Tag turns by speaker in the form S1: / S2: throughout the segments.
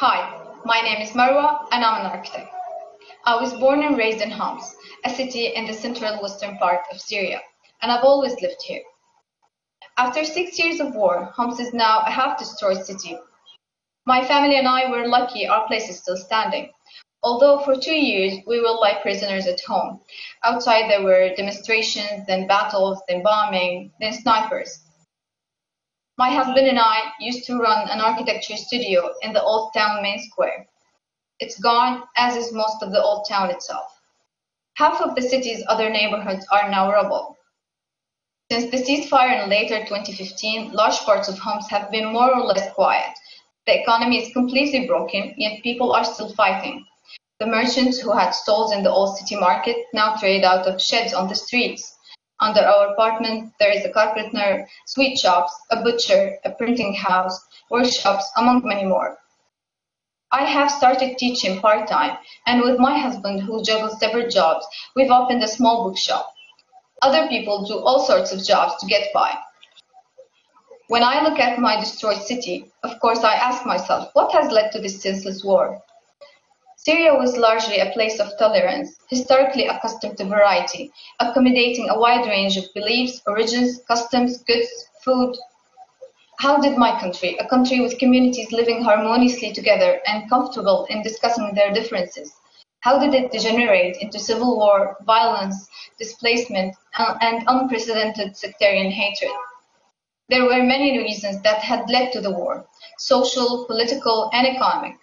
S1: Hi, my name is Marwa and I'm an architect. I was born and raised in Homs, a city in the central western part of Syria, and I've always lived here. After six years of war, Homs is now a half-destroyed city. My family and I were lucky our place is still standing. Although for two years we were like prisoners at home. Outside there were demonstrations, then battles, then bombing, then snipers. My husband and I used to run an architecture studio in the old town main square. It's gone, as is most of the old town itself. Half of the city's other neighborhoods are now rubble. Since the ceasefire in later 2015, large parts of Homs have been more or less quiet. The economy is completely broken, yet people are still fighting. The merchants who had stalls in the old city market now trade out of sheds on the streets. Under our apartment, there is a carpenter, sweet shops, a butcher, a printing house, workshops, among many more. I have started teaching part-time, and with my husband, who juggles several jobs, we've opened a small bookshop. Other people do all sorts of jobs to get by. When I look at my destroyed city, of course I ask myself, what has led to this senseless war? Syria was largely a place of tolerance, historically accustomed to variety, accommodating a wide range of beliefs, origins, customs, goods, food. How did my country, a country with communities living harmoniously together and comfortable in discussing their differences, how did it degenerate into civil war, violence, displacement, uh, and unprecedented sectarian hatred? There were many reasons that had led to the war, social, political, and economic.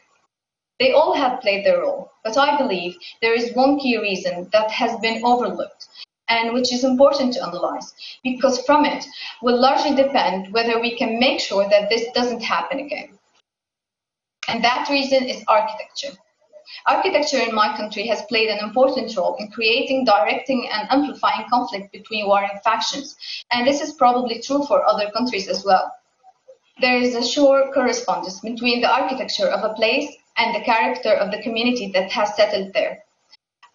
S1: They all have played their role, but I believe there is one key reason that has been overlooked and which is important to analyze, because from it will largely depend whether we can make sure that this doesn't happen again. And that reason is architecture. Architecture in my country has played an important role in creating, directing, and amplifying conflict between warring factions, and this is probably true for other countries as well. There is a sure correspondence between the architecture of a place and the character of the community that has settled there.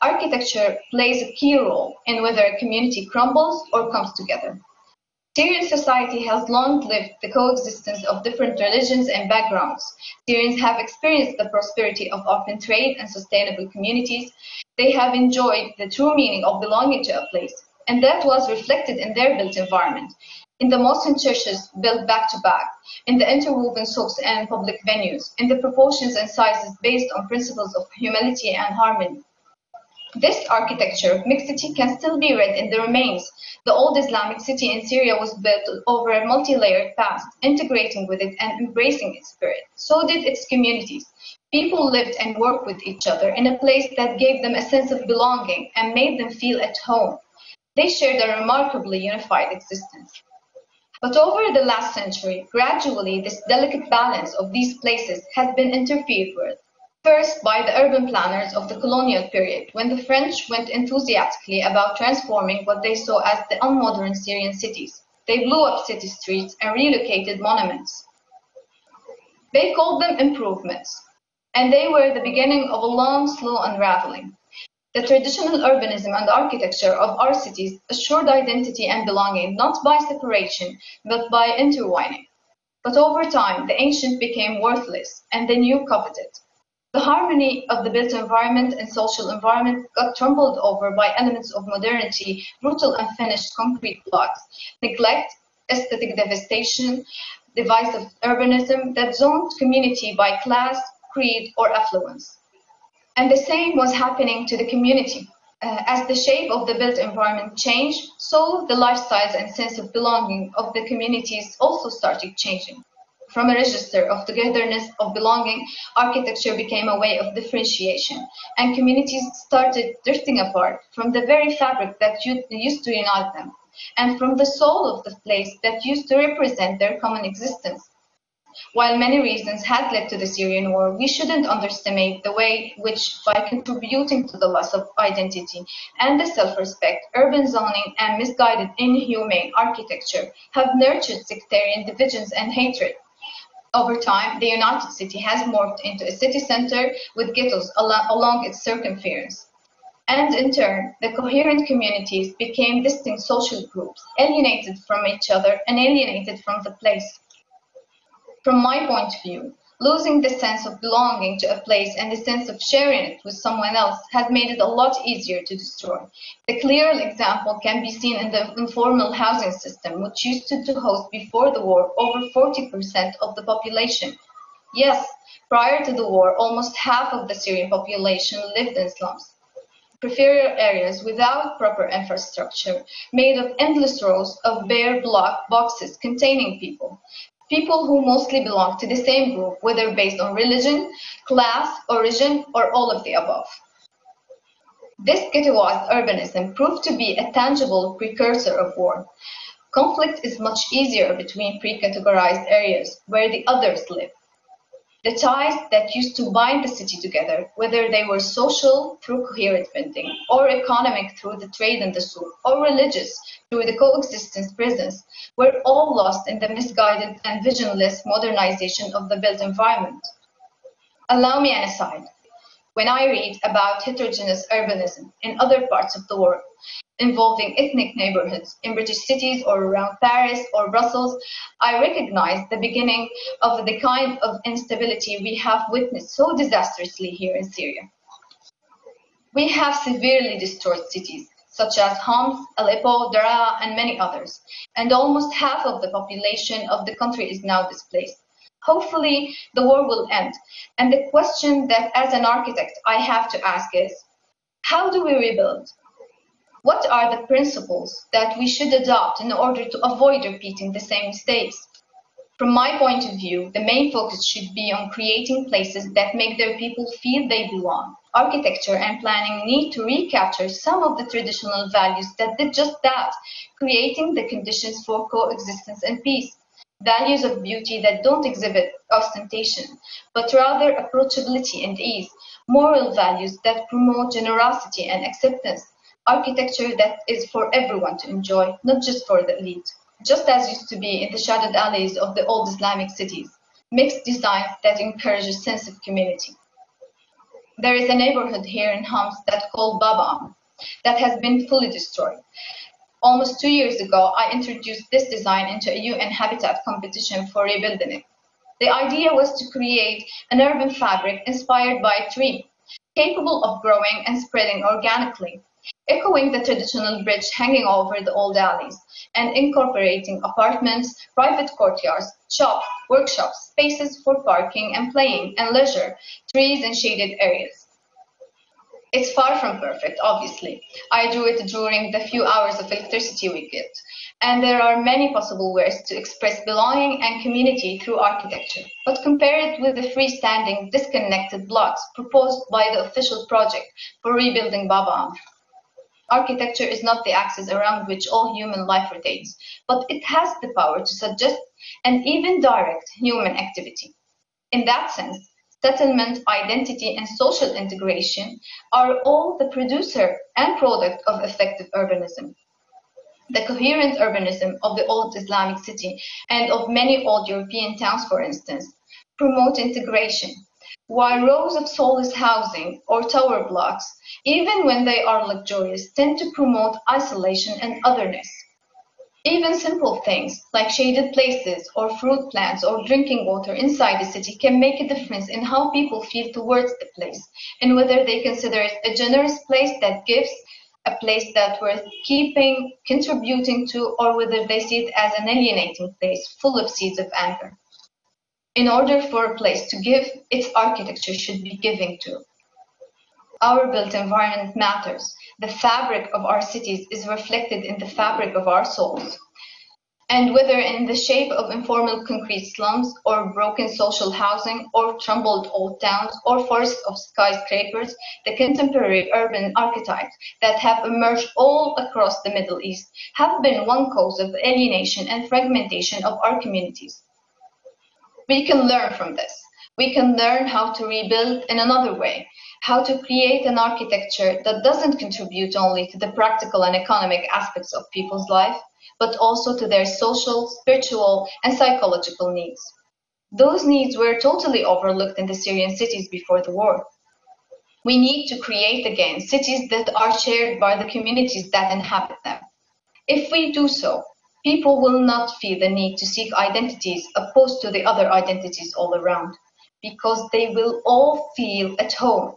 S1: Architecture plays a key role in whether a community crumbles or comes together. Syrian society has long lived the coexistence of different religions and backgrounds. Syrians have experienced the prosperity of open trade and sustainable communities. They have enjoyed the true meaning of belonging to a place, and that was reflected in their built environment, in the mosques churches built back to back, in the interwoven souks and public venues, in the proportions and sizes based on principles of humility and harmony. This architecture of mixity can still be read in the remains. The old Islamic city in Syria was built over a multi-layered past, integrating with it and embracing its spirit. So did its communities. People lived and worked with each other in a place that gave them a sense of belonging and made them feel at home. They shared a remarkably unified existence. But over the last century, gradually this delicate balance of these places has been interfered with. First, by the urban planners of the colonial period, when the French went enthusiastically about transforming what they saw as the unmodern Syrian cities. They blew up city streets and relocated monuments. They called them improvements, and they were the beginning of a long, slow unraveling. The traditional urbanism and architecture of our cities assured identity and belonging not by separation, but by intertwining. But over time, the ancient became worthless, and the new coveted. The harmony of the built environment and social environment got trampled over by elements of modernity, brutal unfinished concrete blocks, neglect, aesthetic devastation, divisive urbanism that zoned community by class, creed, or affluence. And the same was happening to the community. Uh, as the shape of the built environment changed, so the lifestyles and sense of belonging of the communities also started changing. From a register of togetherness, of belonging, architecture became a way of differentiation, and communities started drifting apart from the very fabric that used to unite them, and from the soul of the place that used to represent their common existence. While many reasons had led to the Syrian war, we shouldn't underestimate the way which, by contributing to the loss of identity and the self-respect, urban zoning and misguided, inhumane architecture have nurtured sectarian divisions and hatred. Over time, the United City has morphed into a city center with ghettos al along its circumference. And in turn, the coherent communities became distinct social groups, alienated from each other and alienated from the place. From my point of view, Losing the sense of belonging to a place and the sense of sharing it with someone else has made it a lot easier to destroy. The clear example can be seen in the informal housing system, which used to host before the war over 40% of the population. Yes, prior to the war, almost half of the Syrian population lived in slums peripheral areas without proper infrastructure, made of endless rows of bare block boxes containing people. People who mostly belong to the same group, whether based on religion, class, origin, or all of the above. This ghettoized urbanism proved to be a tangible precursor of war. Conflict is much easier between pre-categorized areas where the others live. The ties that used to bind the city together, whether they were social through coherent building, or economic through the trade and the souk, or religious through the coexistence presence, were all lost in the misguided and visionless modernization of the built environment. Allow me an aside. When I read about heterogeneous urbanism in other parts of the world, involving ethnic neighborhoods in British cities or around Paris or Brussels, I recognize the beginning of the kind of instability we have witnessed so disastrously here in Syria. We have severely destroyed cities, such as Homs, Aleppo, Daraa, and many others, and almost half of the population of the country is now displaced. Hopefully, the war will end. And the question that, as an architect, I have to ask is, how do we rebuild? What are the principles that we should adopt in order to avoid repeating the same mistakes? From my point of view, the main focus should be on creating places that make their people feel they belong. Architecture and planning need to recapture some of the traditional values that did just that, creating the conditions for coexistence and peace. Values of beauty that don't exhibit ostentation, but rather approachability and ease. Moral values that promote generosity and acceptance architecture that is for everyone to enjoy, not just for the elite, just as used to be in the shadowed alleys of the old Islamic cities, mixed design that encourages sense of community. There is a neighborhood here in Homs that called Baba that has been fully destroyed. Almost two years ago, I introduced this design into a UN Habitat competition for rebuilding it. The idea was to create an urban fabric inspired by a tree, capable of growing and spreading organically, echoing the traditional bridge hanging over the old alleys, and incorporating apartments, private courtyards, shops, workshops, spaces for parking and playing and leisure, trees and shaded areas. It's far from perfect, obviously. I drew it during the few hours of electricity we get, and there are many possible ways to express belonging and community through architecture. But compare it with the freestanding, disconnected blocks proposed by the official project for rebuilding Baba Amr. Architecture is not the axis around which all human life rotates, but it has the power to suggest and even direct human activity. In that sense, settlement, identity, and social integration are all the producer and product of effective urbanism. The coherent urbanism of the old Islamic city and of many old European towns, for instance, promote integration, while rows of soulless housing or tower blocks, even when they are luxurious, tend to promote isolation and otherness. Even simple things like shaded places or fruit plants or drinking water inside the city can make a difference in how people feel towards the place and whether they consider it a generous place that gives, a place that worth keeping, contributing to, or whether they see it as an alienating place full of seeds of anger. In order for a place to give, its architecture should be giving to. Our built environment matters. The fabric of our cities is reflected in the fabric of our souls. And whether in the shape of informal concrete slums, or broken social housing, or tumbled old towns, or forests of skyscrapers, the contemporary urban archetypes that have emerged all across the Middle East have been one cause of alienation and fragmentation of our communities. We can learn from this. We can learn how to rebuild in another way, how to create an architecture that doesn't contribute only to the practical and economic aspects of people's life, but also to their social, spiritual, and psychological needs. Those needs were totally overlooked in the Syrian cities before the war. We need to create again cities that are shared by the communities that inhabit them. If we do so, people will not feel the need to seek identities opposed to the other identities all around. because they will all feel at home.